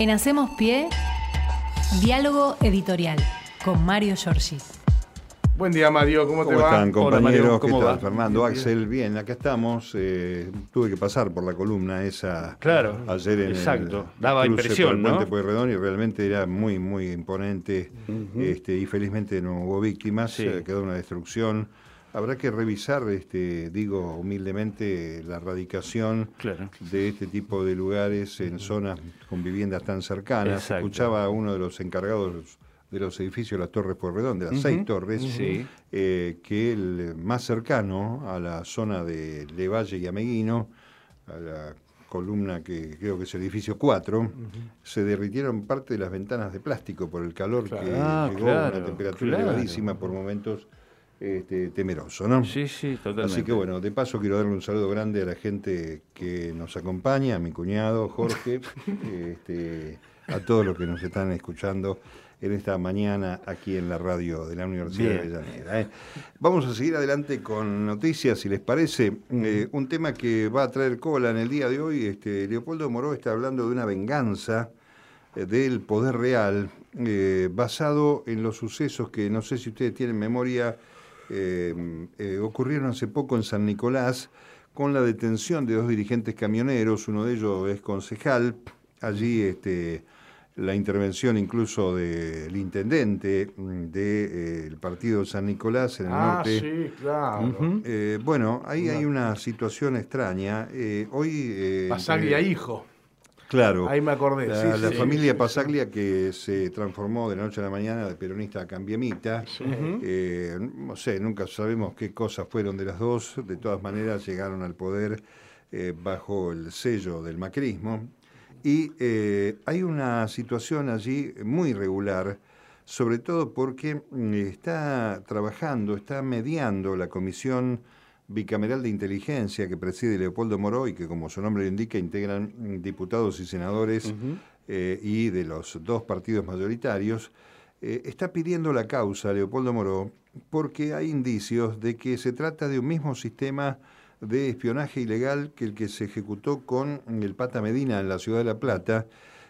En Hacemos Pie, diálogo editorial con Mario Giorgi. Buen día, Mario. ¿Cómo, te ¿Cómo va? están, compañeros? ¿Cómo ¿Qué tal, va? Fernando, Bien, Axel, bien, acá estamos. Eh, tuve que pasar por la columna esa Claro, ayer en exacto. el Daba cruce impresión, por el ¿no? Puente Pueyrredón y realmente era muy, muy imponente. este, y felizmente no hubo víctimas, Sí. eh, quedó una destrucción. Habrá que revisar, este, digo humildemente, la erradicación Claro. de este tipo de lugares en zonas con viviendas tan cercanas. Exacto. Escuchaba a uno de los encargados de los edificios de las Torres Pueyrredón, de las seis torres, eh, que el más cercano a la zona de Levalle y Ameguino, a la columna que creo que es el edificio 4, se derritieron parte de las ventanas de plástico por el calor Claro. que Ah, llegó a claro, una temperatura elevadísima por momentos este, temeroso, ¿no? Sí, sí, totalmente. Así que bueno, de paso quiero darle un saludo grande a la gente que nos acompaña, a mi cuñado Jorge, este, a todos los que nos están escuchando en esta mañana aquí en la radio de la Universidad Bien. de Avellaneda. ¿eh? Vamos a seguir adelante con noticias, si les parece. Eh, un tema que va a traer cola en el día de hoy, este, Leopoldo Moró está hablando de una venganza eh, del poder real basado en los sucesos que no sé si ustedes tienen memoria eh, eh, ocurrieron hace poco en San Nicolás con la detención de dos dirigentes camioneros, uno de ellos es concejal, allí este, la intervención incluso del intendente del partido de San Nicolás en el Ah, norte. sí, claro. Eh, bueno, ahí hay una situación extraña. Eh, hoy. eh, entre- hijo. Claro. Ahí me acordé. La, sí, la sí. familia Pasaglia que se transformó de la noche a la mañana de peronista a cambiemita. Eh, no sé, nunca sabemos qué cosas fueron de las dos. De todas maneras llegaron al poder eh, bajo el sello del macrismo. Y eh, hay una situación allí muy irregular, sobre todo porque mm, está trabajando, está mediando la comisión bicameral de inteligencia que preside Leopoldo Moró y que, como su nombre lo indica, integran diputados y senadores eh, y de los dos partidos mayoritarios, eh, está pidiendo la causa a Leopoldo Moró porque hay indicios de que se trata de un mismo sistema de espionaje ilegal que el que se ejecutó con el Pata Medina en la ciudad de La Plata.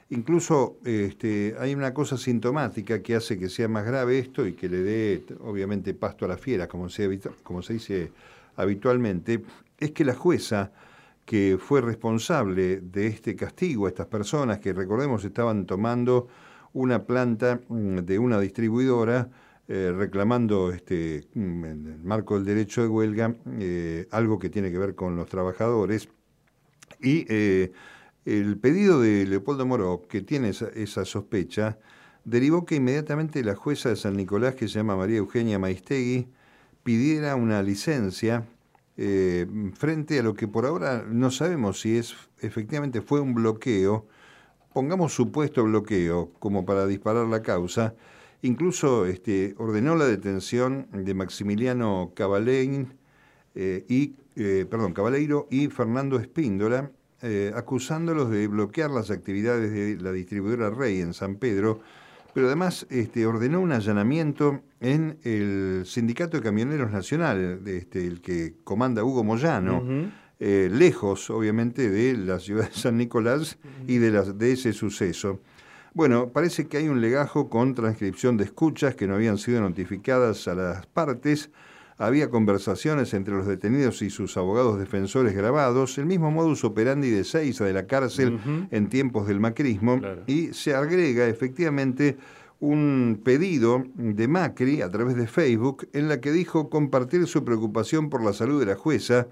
Incluso este, hay una cosa sintomática que hace que sea más grave esto y que le dé, obviamente, pasto a la fiera, como se, habitu- como se dice habitualmente, es que la jueza que fue responsable de este castigo a estas personas que, recordemos, estaban tomando una planta mm, de una distribuidora, eh, reclamando este, mm, en el marco del derecho de huelga eh, algo que tiene que ver con los trabajadores. Y eh, el pedido de Leopoldo Moró, que tiene esa, esa sospecha, derivó que inmediatamente la jueza de San Nicolás, que se llama María Eugenia Maistegui, pidiera una licencia eh, frente a lo que por ahora no sabemos si es efectivamente fue un bloqueo, pongamos supuesto bloqueo como para disparar la causa, incluso este, ordenó la detención de Maximiliano Cabalein eh, y eh, perdón, Cabaleiro y Fernando Espíndola, eh, acusándolos de bloquear las actividades de la distribuidora Rey en San Pedro, pero además este, ordenó un allanamiento en el Sindicato de Camioneros Nacional, de este, el que comanda Hugo Moyano, eh, lejos obviamente de la ciudad de San Nicolás y de, de ese suceso. Bueno, parece que hay un legajo con transcripción de escuchas que no habían sido notificadas a las partes. Había conversaciones entre los detenidos y sus abogados defensores grabados, el mismo modus operandi de Seiza de la cárcel en tiempos del macrismo, Claro. y se agrega efectivamente un pedido de Macri a través de Facebook en la que dijo compartir su preocupación por la salud de la jueza,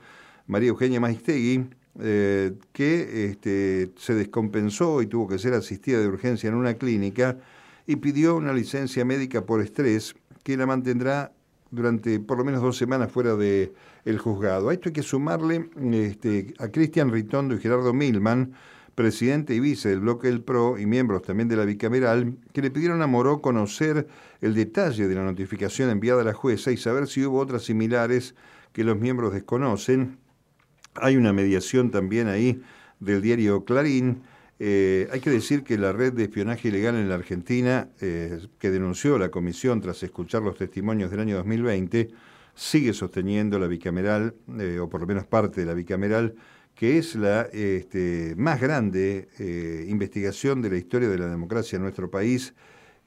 María Eugenia Maistegui, eh, que este, se descompensó y tuvo que ser asistida de urgencia en una clínica y pidió una licencia médica por estrés que la mantendrá durante por lo menos dos semanas fuera de el juzgado. A esto hay que sumarle este, a Cristian Ritondo y Gerardo Milman, presidente y vice del bloque del PRO y miembros también de la bicameral, que le pidieron a Moró conocer el detalle de la notificación enviada a la jueza y saber si hubo otras similares que los miembros desconocen. Hay una mediación también ahí del diario Clarín. Eh, hay que decir que la red de espionaje ilegal en la Argentina, eh, que denunció la comisión tras escuchar los testimonios del año 2020, sigue sosteniendo la bicameral, eh, o por lo menos parte de la bicameral, que es la este, más grande investigación de la historia de la democracia en nuestro país.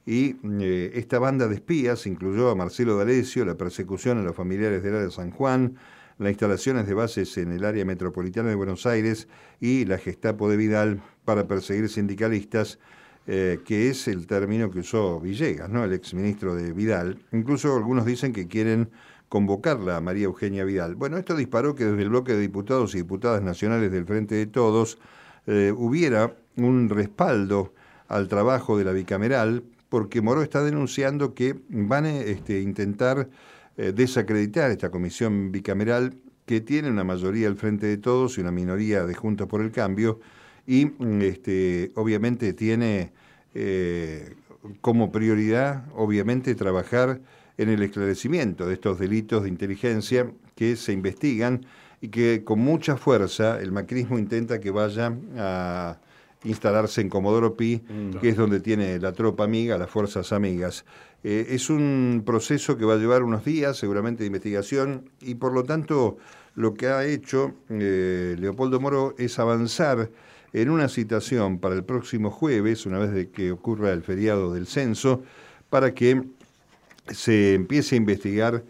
Y esta banda de espías incluyó a Marcelo D'Alessio, la persecución a los familiares del área de San Juan, las instalaciones de bases en el área metropolitana de Buenos Aires y la Gestapo de Vidal para perseguir sindicalistas, eh, que es el término que usó Villegas, ¿no? el exministro de Vidal. Incluso algunos dicen que quieren convocarla a María Eugenia Vidal. Bueno, esto disparó que desde el bloque de diputados y diputadas nacionales del Frente de Todos eh, hubiera un respaldo al trabajo de la bicameral, porque Moró está denunciando que van a este, intentar eh, desacreditar esta comisión bicameral que tiene una mayoría al Frente de Todos y una minoría de Juntos por el Cambio, y mm, este, obviamente tiene eh, como prioridad, obviamente, trabajar en el esclarecimiento de estos delitos de inteligencia que se investigan y que con mucha fuerza el macrismo intenta que vaya a instalarse en Comodoro Pi, mm. que es donde tiene la tropa amiga, las fuerzas amigas. Eh, es un proceso que va a llevar unos días, seguramente, de investigación, y por lo tanto lo que ha hecho eh, Leopoldo Moro es avanzar en una citación para el próximo jueves, una vez que ocurra el feriado del censo, para que se empiece a investigar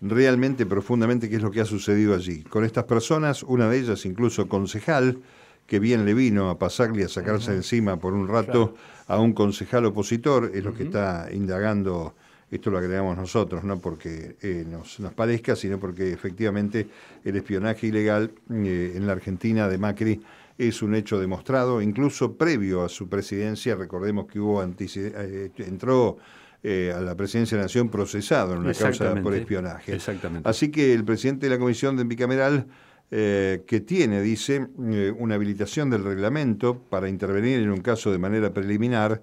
realmente profundamente qué es lo que ha sucedido allí. Con estas personas, una de ellas incluso concejal, que bien le vino a pasarle a sacarse encima por un rato a un concejal opositor, es lo que está indagando, esto lo agregamos nosotros, no porque eh, nos, nos, parezca, sino porque efectivamente el espionaje ilegal eh, en la Argentina de Macri es un hecho demostrado, incluso previo a su presidencia, recordemos que hubo eh, entró eh, a la presidencia de la Nación procesado en una causa por espionaje. Exactamente. Así que el presidente de la Comisión de Bicameral, eh, que tiene, dice, eh, una habilitación del reglamento para intervenir en un caso de manera preliminar,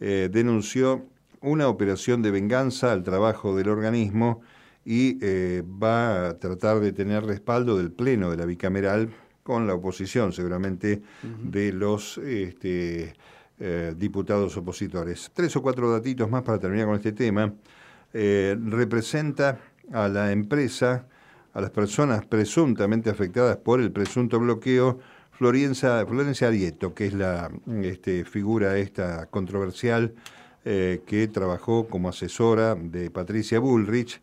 denunció una operación de venganza al trabajo del organismo y va a tratar de tener respaldo del Pleno de la Bicameral con la oposición seguramente de los este, eh, diputados opositores. Tres o cuatro datitos más para terminar con este tema. Eh, representa a la empresa, a las personas presuntamente afectadas por el presunto bloqueo, Florencia, Florencia Arieto, que es la este, figura esta controversial eh, que trabajó como asesora de Patricia Bullrich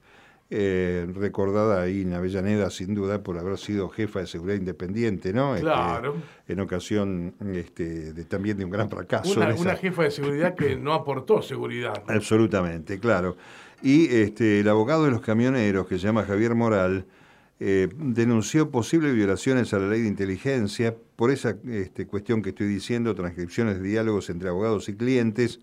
eh, recordada ahí en Avellaneda sin duda por haber sido jefa de seguridad independiente, ¿no? Este, claro. en ocasión este, de, también de un gran fracaso. Una, jefa de seguridad que no aportó seguridad. Absolutamente, claro. Y este, el abogado de los camioneros, que se llama Javier Moral, eh, denunció posibles violaciones a la ley de inteligencia por esa este, cuestión que estoy diciendo, transcripciones de diálogos entre abogados y clientes,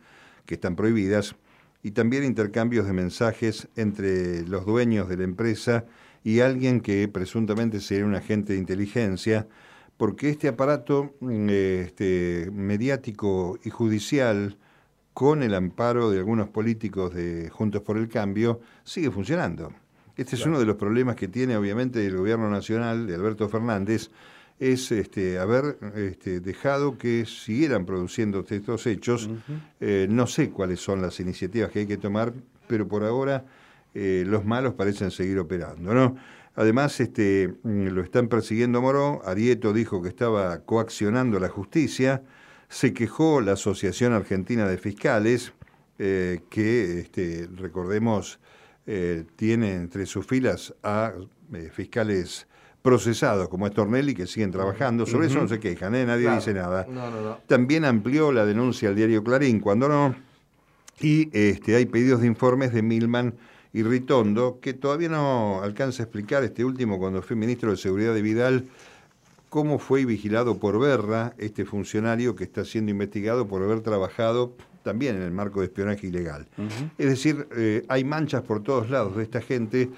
que están prohibidas y también intercambios de mensajes entre los dueños de la empresa y alguien que presuntamente sería un agente de inteligencia, porque este aparato mm, este, mediático y judicial, con el amparo de algunos políticos de Juntos por el Cambio, sigue funcionando. Este es uno de los problemas que tiene obviamente el gobierno nacional de Alberto Fernández, es este, haber este, dejado que siguieran produciendo estos hechos. Eh, no sé cuáles son las iniciativas que hay que tomar, pero por ahora eh, los malos parecen seguir operando. ¿no? Además, este, mm, lo están persiguiendo Moró. Arieto dijo que estaba coaccionando la justicia. Se quejó la Asociación Argentina de Fiscales, eh, que, este, recordemos, tiene entre sus filas a fiscales procesados como es Tornelli que siguen trabajando. Sobre eso no se quejan, ¿eh? nadie dice nada. También amplió la denuncia al diario Clarín, cuando no. Y este, hay pedidos de informes de Milman y Ritondo, que todavía no alcanza a explicar este último, cuando fue ministro de Seguridad de Vidal, cómo fue vigilado por Berra, este funcionario que está siendo investigado por haber trabajado también en el marco de espionaje ilegal. Es decir, eh, hay manchas por todos lados de esta gente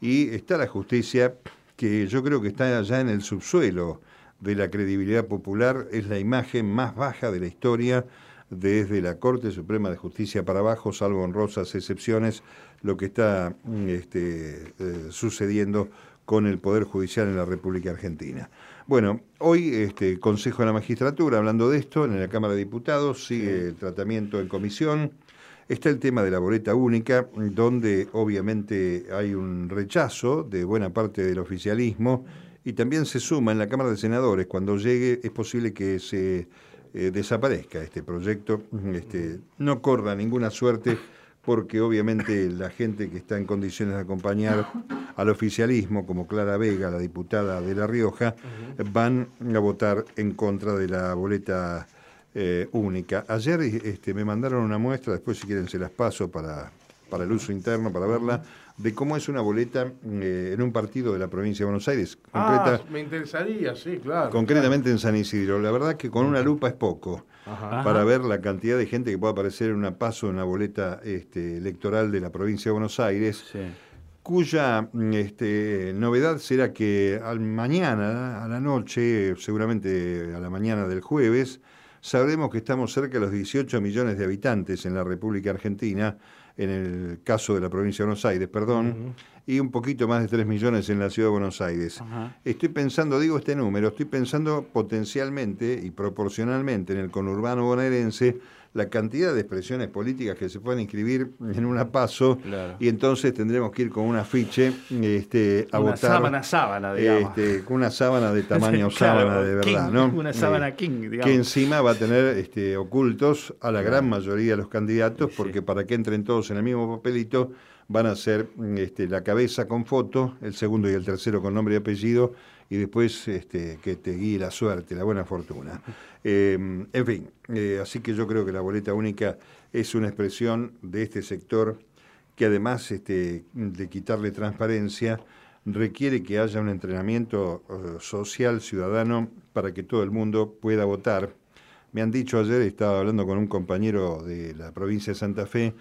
y está la justicia que yo creo que está allá en el subsuelo de la credibilidad popular, es la imagen más baja de la historia desde la Corte Suprema de Justicia para abajo, salvo honrosas excepciones, lo que está mm, este, eh, sucediendo con el Poder Judicial en la República Argentina. Bueno, hoy este Consejo de la Magistratura, hablando de esto, en la Cámara de Diputados, sigue el tratamiento en comisión. Está el tema de la boleta única, donde obviamente hay un rechazo de buena parte del oficialismo y también se suma en la Cámara de Senadores. Cuando llegue es posible que se eh, desaparezca este proyecto, este, no corra ninguna suerte porque obviamente la gente que está en condiciones de acompañar al oficialismo, como Clara Vega, la diputada de La Rioja, van a votar en contra de la boleta eh, única. Ayer este, me mandaron una muestra, después si quieren se las paso para, para el uso interno, para verla, de cómo es una boleta eh, en un partido de la provincia de Buenos Aires. ah, me interesaría, sí, claro. Concretamente en San Isidro. La verdad que con una lupa es poco para ver la cantidad de gente que puede aparecer en una paso en una boleta este, electoral de la provincia de Buenos Aires. cuya este, novedad será que al mañana, a la noche, seguramente a la mañana del jueves, sabremos que estamos cerca de los 18 millones de habitantes en la República Argentina, en el caso de la provincia de Buenos Aires, perdón, y un poquito más de 3 millones en la ciudad de Buenos Aires. Estoy pensando, digo este número, estoy pensando potencialmente y proporcionalmente en el conurbano bonaerense la cantidad de expresiones políticas que se pueden inscribir en una paso y entonces tendremos que ir con un afiche este, a una votar. sábana, sábana, digamos. Este, con una sábana de tamaño sábana de verdad, ¿no? Una sábana eh, king, digamos. Que encima va a tener este, ocultos a la gran mayoría de los candidatos, porque para que entren todos en el mismo papelito van a ser este, la cabeza con foto, el segundo y el tercero con nombre y apellido, y después este, que te guíe la suerte, la buena fortuna. Em, en fin, eh, así que yo creo que la boleta única es una expresión de este sector que además este, de quitarle transparencia, requiere que haya un entrenamiento eh, social, ciudadano, para que todo el mundo pueda votar. Me han dicho ayer, estaba hablando con un compañero de la provincia de Santa Fe,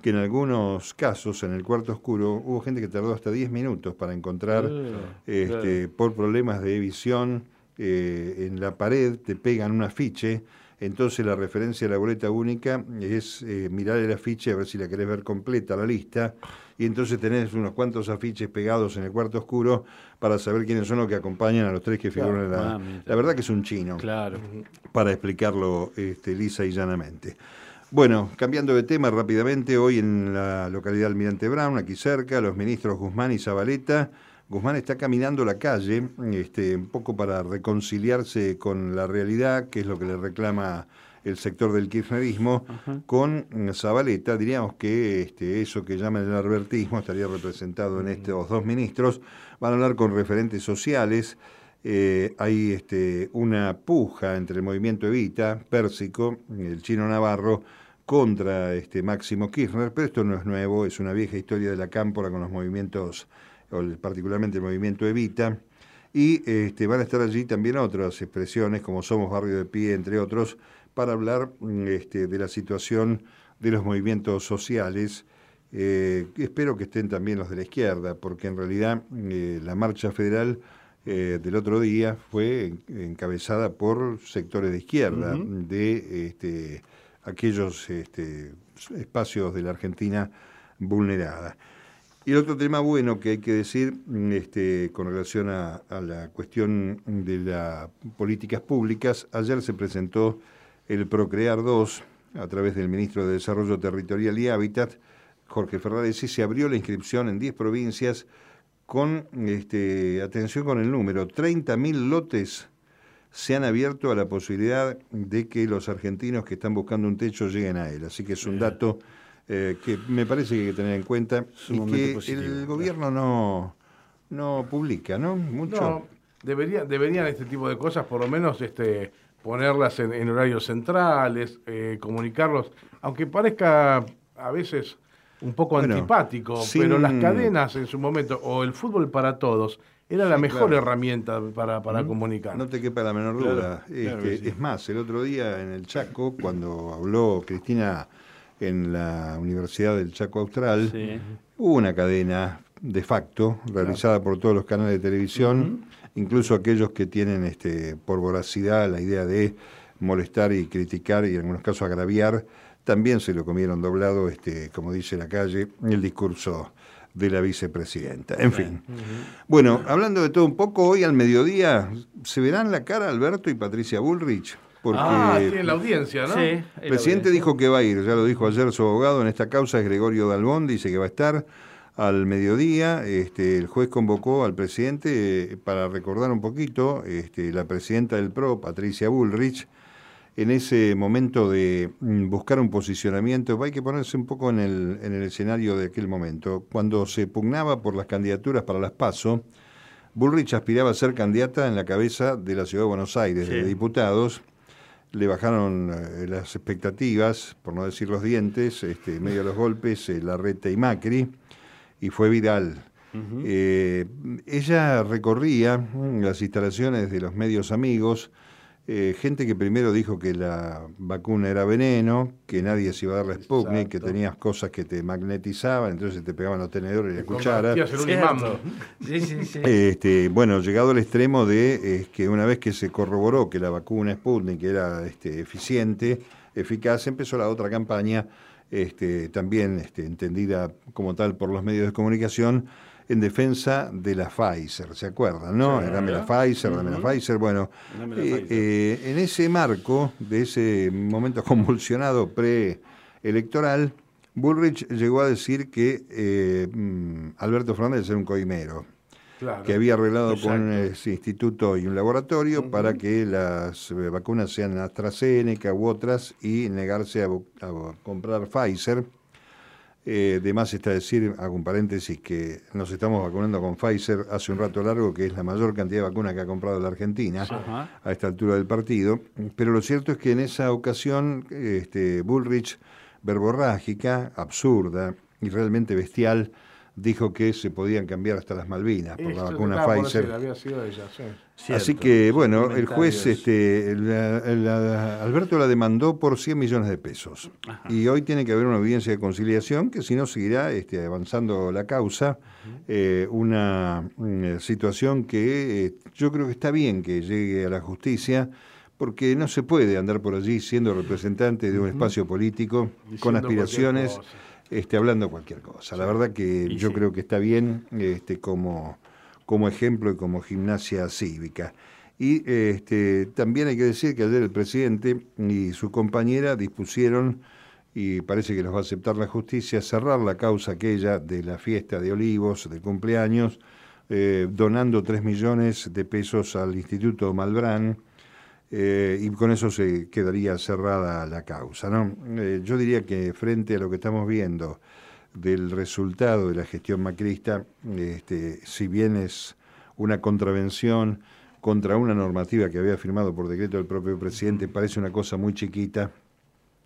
que en algunos casos, en el cuarto oscuro, hubo gente que tardó hasta 10 minutos para encontrar, ah, este, por problemas de visión, eh, en la pared te pegan un afiche, entonces la referencia a la boleta única es eh, mirar el afiche a ver si la querés ver completa la lista, y entonces tenés unos cuantos afiches pegados en el cuarto oscuro para saber quiénes son los que acompañan a los tres que figuran en la... La verdad que es un chino, claro. para explicarlo este, lisa y llanamente. Bueno, cambiando de tema rápidamente, hoy en la localidad Almirante Brown, aquí cerca, los ministros Guzmán y Zabaleta, Guzmán está caminando la calle, este, un poco para reconciliarse con la realidad, que es lo que le reclama el sector del kirchnerismo, con Zabaleta, diríamos que este, eso que llaman el albertismo estaría representado en estos dos ministros, van a hablar con referentes sociales, eh, hay este, una puja entre el movimiento Evita, Pérsico, el chino Navarro, contra este Máximo Kirchner, pero esto no es nuevo, es una vieja historia de la cámpora con los movimientos, particularmente el movimiento Evita, y este, van a estar allí también otras expresiones como Somos Barrio de Pie, entre otros, para hablar este, de la situación de los movimientos sociales. Eh, espero que estén también los de la izquierda, porque en realidad eh, la marcha federal eh, del otro día fue encabezada por sectores de izquierda, de este, aquellos este, espacios de la Argentina vulnerada. Y el otro tema bueno que hay que decir este, con relación a, la cuestión de las políticas públicas, ayer se presentó el Procrear 2 a través del ministro de Desarrollo Territorial y Hábitat, Jorge Ferraresi, y se abrió la inscripción en 10 provincias con, este, atención con el número, 30.000 lotes se han abierto a la posibilidad de que los argentinos que están buscando un techo lleguen a él. Así que es un dato eh, que me parece que hay que tener en cuenta y que el gobierno no, no publica, ¿no? Mucho. No, debería, deberían este tipo de cosas por lo menos este, ponerlas en, horarios centrales, eh, comunicarlos, aunque parezca a veces un poco antipático, pero las cadenas en su momento, o el fútbol para todos, era la mejor herramienta para, para comunicar. No te quepa la menor duda. Este, es más, el otro día en el Chaco, cuando habló Cristina en la Universidad del Chaco Austral, hubo una cadena de facto realizada por todos los canales de televisión, incluso aquellos que tienen este, por voracidad la idea de molestar y criticar y en algunos casos agraviar también se lo comieron doblado, este, como dice la calle, el discurso de la vicepresidenta. En fin. Bueno, hablando de todo un poco, hoy al mediodía, ¿se verán la cara Alberto y Patricia Bullrich? Porque ah, tiene la audiencia, ¿no? Sí, el presidente dijo que va a ir, ya lo dijo ayer su abogado en esta causa, es Gregorio Dalbón, dice que va a estar. al mediodía, este, el juez convocó al presidente eh, para recordar un poquito, este, la presidenta del PRO, Patricia Bullrich, en ese momento de mm, buscar un posicionamiento, hay que ponerse un poco en el, en el escenario de aquel momento. Cuando se pugnaba por las candidaturas para las PASO, Bullrich aspiraba a ser candidata en la cabeza de la Ciudad de Buenos Aires, de diputados. Le bajaron eh, las expectativas, por no decir los dientes, este, medio de los golpes, la eh, Larreta y Macri y fue Vidal. Eh, ella recorría mm, las instalaciones de los medios amigos, eh, gente que primero dijo que la vacuna era veneno, que nadie se iba a dar la Sputnik, que tenías cosas que te magnetizaban, entonces te pegaban los tenedores y la cuchara. Sí, sí, sí. Este, bueno, llegado al extremo de que una vez que se corroboró que la vacuna Sputnik era este, eficiente, eficaz, empezó la otra campaña este, también este, entendida como tal por los medios de comunicación, en defensa de la Pfizer, ¿se acuerdan? ¿no? dame la Pfizer, dame la Pfizer. Bueno, eh, eh, en ese marco, de ese momento convulsionado preelectoral, Bullrich llegó a decir que eh, mm, Alberto Fernández era un coimero que había arreglado con ese instituto y un laboratorio para que las vacunas sean AstraZeneca u otras y negarse a, comprar Pfizer. Eh, de más está decir, hago un paréntesis, que nos estamos vacunando con Pfizer hace un rato largo, que es la mayor cantidad de vacunas que ha comprado la Argentina a esta altura del partido. Pero lo cierto es que en esa ocasión, este, Bullrich, verborrágica, absurda y realmente bestial, dijo que se podían cambiar hasta las Malvinas por la vacuna Pfizer. Así que, bueno, el juez, este, Alberto la demandó por 100 millones de pesos. Y hoy tiene que haber una audiencia de conciliación que si no seguirá este, avanzando la causa. Eh, una, situación que eh, yo creo que está bien que llegue a la justicia porque no se puede andar por allí siendo representante de un espacio político con aspiraciones este, hablando cualquier cosa. La verdad que yo creo que está bien este, como, como ejemplo y como gimnasia cívica. Y este, también hay que decir que ayer el presidente y su compañera dispusieron, y parece que los va a aceptar la justicia, cerrar la causa aquella de la fiesta de Olivos, de cumpleaños, eh, donando 3 millones de pesos al Instituto Malbrán, eh, y con eso se quedaría cerrada la causa. ¿no? Eh, yo diría que frente a lo que estamos viendo del resultado de la gestión macrista, este, si bien es una contravención contra una normativa que había firmado por decreto del propio presidente, parece una cosa muy chiquita,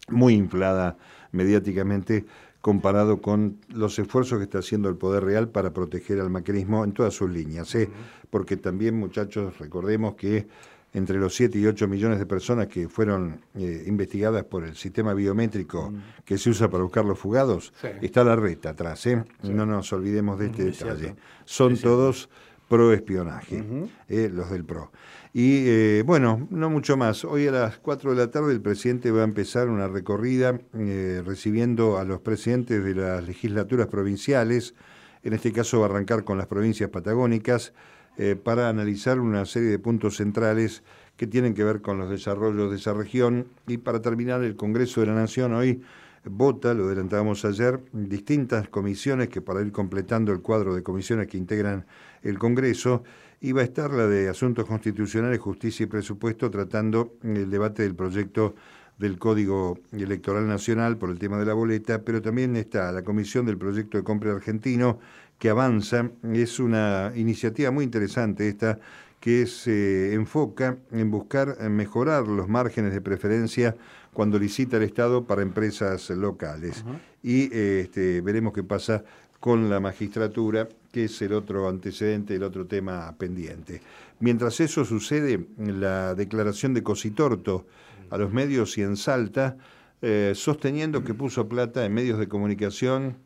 muy inflada mediáticamente, comparado con los esfuerzos que está haciendo el Poder Real para proteger al macrismo en todas sus líneas. ¿eh? Porque también, muchachos, recordemos que entre los 7 y 8 millones de personas que fueron eh, investigadas por el sistema biométrico mm. que se usa para buscar los fugados, está la reta atrás, ¿eh? No nos olvidemos de este detalle. Son todos pro espionaje, eh, los del PRO. Y bueno, no mucho más. Hoy a las 4 de la tarde el presidente va a empezar una recorrida recibiendo a los presidentes de las legislaturas provinciales. En este caso va a arrancar con las provincias patagónicas eh, para analizar una serie de puntos centrales que tienen que ver con los desarrollos de esa región. Y para terminar, el Congreso de la Nación hoy vota, lo adelantábamos ayer, distintas comisiones que para ir completando el cuadro de comisiones que integran el Congreso, iba a estar la de Asuntos Constitucionales, Justicia y Presupuesto tratando el debate del proyecto del Código Electoral Nacional por el tema de la boleta, pero también está la Comisión del Proyecto de Compra Argentino, que avanza. Es una iniciativa muy interesante esta que se enfoca en buscar mejorar los márgenes de preferencia cuando licita el Estado para empresas locales. Y este, veremos qué pasa con la magistratura, que es el otro antecedente, el otro tema pendiente. Mientras eso sucede, la declaración de Cositorto a los medios y en Salta, eh, sosteniendo que puso plata en medios de comunicación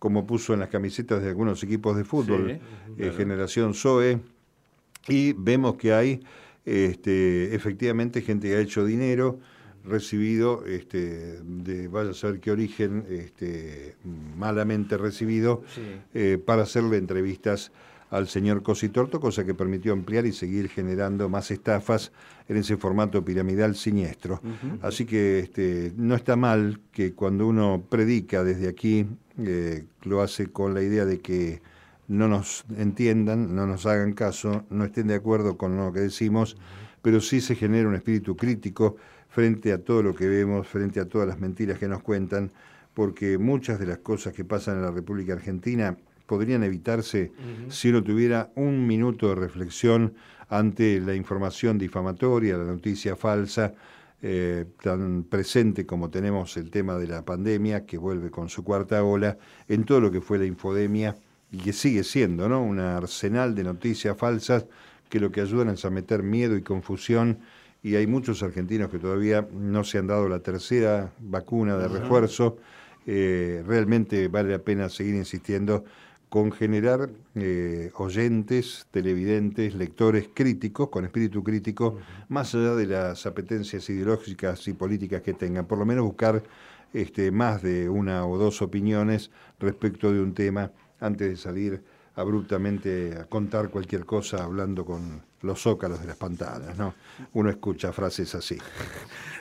como puso en las camisetas de algunos equipos de fútbol, eh, Generación Zoe, y vemos que hay este, efectivamente gente que ha hecho dinero, recibido, este, de vaya a saber qué origen, este, malamente recibido, eh, para hacerle entrevistas al señor Cositorto, cosa que permitió ampliar y seguir generando más estafas en ese formato piramidal siniestro. Así que este, no está mal que cuando uno predica desde aquí, eh, lo hace con la idea de que no nos entiendan, no nos hagan caso, no estén de acuerdo con lo que decimos, pero sí se genera un espíritu crítico frente a todo lo que vemos, frente a todas las mentiras que nos cuentan, porque muchas de las cosas que pasan en la República Argentina podrían evitarse si uno tuviera un minuto de reflexión ante la información difamatoria, la noticia falsa, eh, tan presente como tenemos el tema de la pandemia, que vuelve con su cuarta ola, en todo lo que fue la infodemia y que sigue siendo ¿no? un arsenal de noticias falsas que lo que ayudan es a meter miedo y confusión y hay muchos argentinos que todavía no se han dado la tercera vacuna de refuerzo. Eh, realmente vale la pena seguir insistiendo con generar eh, oyentes, televidentes, lectores críticos, con espíritu crítico, más allá de las apetencias ideológicas y políticas que tengan. Por lo menos buscar este, más de una o dos opiniones respecto de un tema antes de salir abruptamente a contar cualquier cosa hablando con los zócalos de las pantanas, ¿no? Uno escucha frases así.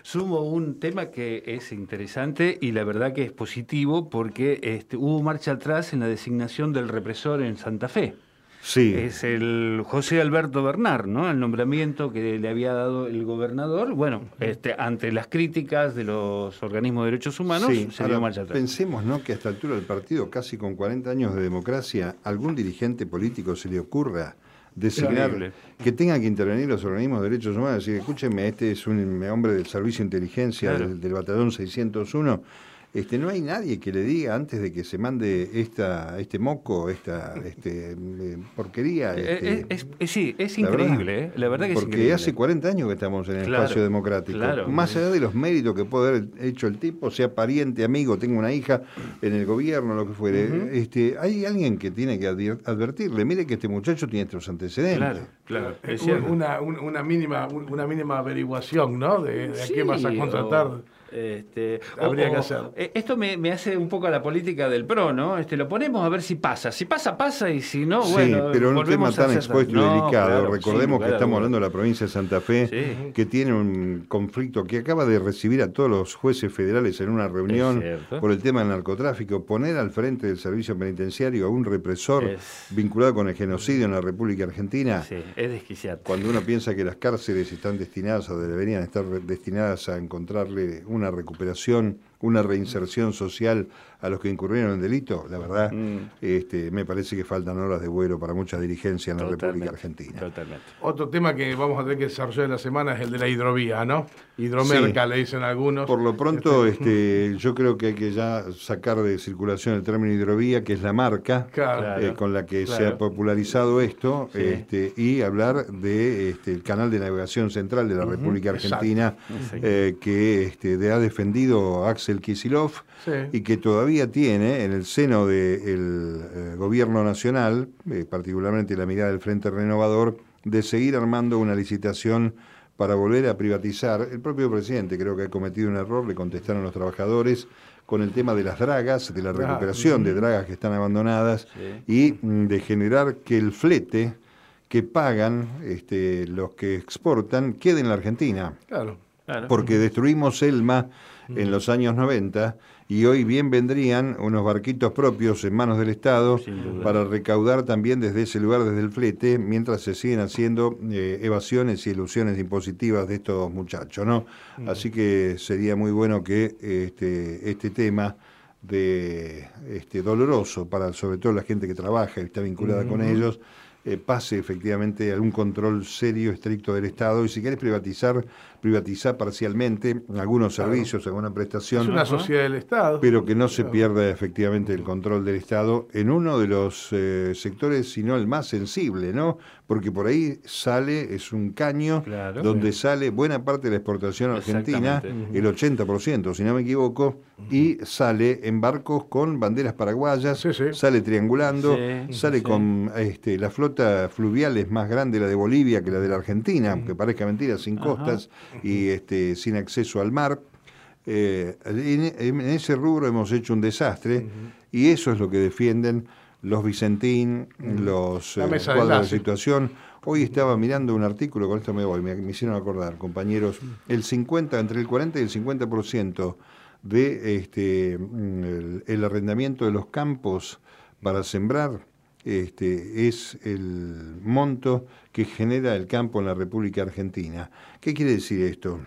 Sumo un tema que es interesante y la verdad que es positivo porque este, hubo marcha atrás en la designación del represor en Santa Fe. Sí. Es el José Alberto Bernard, ¿no? El nombramiento que le había dado el gobernador. Bueno, este, ante las críticas de los organismos de derechos humanos, se dio marcha atrás. Pensemos, ¿no? Que a esta altura del partido, casi con 40 años de democracia, algún dirigente político se le ocurra designar que tengan que intervenir los organismos de derechos humanos y escúchenme, este es un hombre del Servicio de Inteligencia del, del, Batallón 601 este, no hay nadie que le diga antes de que se mande esta, este moco, esta este, eh, porquería. Eh, este, es, sí, es increíble, ¿eh? la verdad que Porque hace 40 años que estamos en el espacio democrático. Más allá de los méritos que puede haber hecho el tipo, sea pariente, amigo, tengo una hija en el gobierno, lo que fuere, este, hay alguien que tiene que advertirle, mire que este muchacho tiene estos antecedentes. Claro, claro. Una, una, mínima, una mínima averiguación, ¿no? De, a qué vas a contratar. Este, Habría que hacer. Eh, esto me, hace un poco a la política del PRO, ¿no? Este, lo ponemos a ver si pasa. Si pasa, pasa, y si no, bueno. Sí, pero un tema tan expuesto y delicado. Recordemos que estamos hablando de la provincia de Santa Fe, que tiene un conflicto que acaba de recibir a todos los jueces federales en una reunión por el tema del narcotráfico. Poner al frente del servicio penitenciario a un represor vinculado con el genocidio en la República Argentina. Sí, es desquiciante. Cuando uno piensa que las cárceles están destinadas o deberían estar destinadas a encontrarle un una recuperación, una reinserción social a los que incurrieron en delito, la verdad, mm. este, me parece que faltan horas de vuelo para mucha dirigencia en la República Argentina. Totalmente. Otro tema que vamos a tener que desarrollar en la semana es el de la hidrovía, ¿no? Hidromerca, le dicen algunos. Por lo pronto, este, este yo creo que hay que ya sacar de circulación el término hidrovía, que es la marca eh, con la que se ha popularizado esto, este, y hablar de este, el canal de navegación central de la República Argentina, eh, que este, ha defendido Axel Kisilov y que todavía tiene en el seno del eh, gobierno nacional, eh, particularmente la mirada del Frente Renovador, de seguir armando una licitación para volver a privatizar. El propio presidente creo que ha cometido un error, le contestaron los trabajadores con el tema de las dragas, de la recuperación de dragas que están abandonadas y mm, de generar que el flete que pagan este, los que exportan quede en la Argentina. Claro, claro. Porque destruimos Elma en los años 90 y hoy bien vendrían unos barquitos propios en manos del Estado para recaudar también desde ese lugar, desde el flete, mientras se siguen haciendo eh, evasiones y ilusiones impositivas de estos muchachos, ¿no? Así que sería muy bueno que este, este tema de este doloroso para sobre todo la gente que trabaja y está vinculada con ellos eh, pase efectivamente algún control serio, estricto del Estado. Y si quieres privatizar, privatizar parcialmente algunos servicios, alguna prestación. Es una sociedad del Estado. Pero que no se pierda efectivamente el control del Estado en uno de los eh, sectores, sino el más sensible, ¿no? Porque por ahí sale, es un caño donde sale buena parte de la exportación argentina, el 80%, si no me equivoco, y sale en barcos con banderas paraguayas, sale triangulando, sale con este, la flota fluvial es más grande la de Bolivia que la de la Argentina, aunque parezca mentira, sin costas y este, sin acceso al mar. Eh, en, ese rubro hemos hecho un desastre y eso es lo que defienden los Vicentín, los eh, cuadros de, situación. Hoy estaba mirando un artículo, con esto me voy, me, hicieron acordar, compañeros, el 50, entre el 40 y el 50% de este, mm, el, arrendamiento de los campos para sembrar este, es el monto que genera el campo en la República Argentina. ¿Qué quiere decir esto?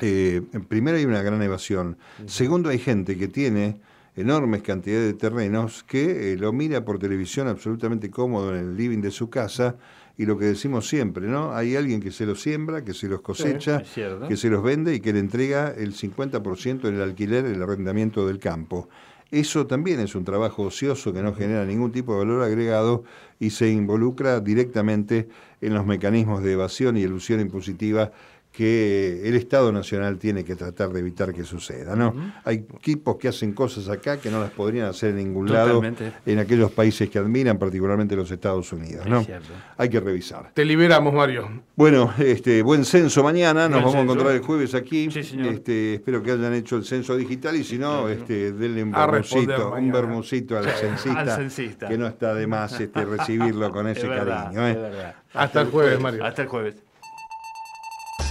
Eh, primero hay una gran evasión. Segundo, hay gente que tiene enormes cantidades de terrenos que eh, lo mira por televisión absolutamente cómodo en el living de su casa y lo que decimos siempre, ¿no? Hay alguien que se los siembra, que se los cosecha, que se los vende y que le entrega el 50% en el alquiler, el arrendamiento del campo. Eso también es un trabajo ocioso que no genera ningún tipo de valor agregado y se involucra directamente en los mecanismos de evasión y elusión impositiva que el Estado Nacional tiene que tratar de evitar que suceda. ¿no? Hay equipos que hacen cosas acá que no las podrían hacer en ningún lado en aquellos países que admiran, particularmente los Estados Unidos. ¿no? Hay que revisar. Te liberamos, Mario. Bueno, este, buen censo mañana, nos vamos a encontrar el jueves aquí. Este, espero que hayan hecho el censo digital y si no, este, denle un bermucito, un bermucito al, censista, que no está de más este, recibirlo con ese cariño. ¿eh? Hasta el jueves, Mario. Hasta el jueves.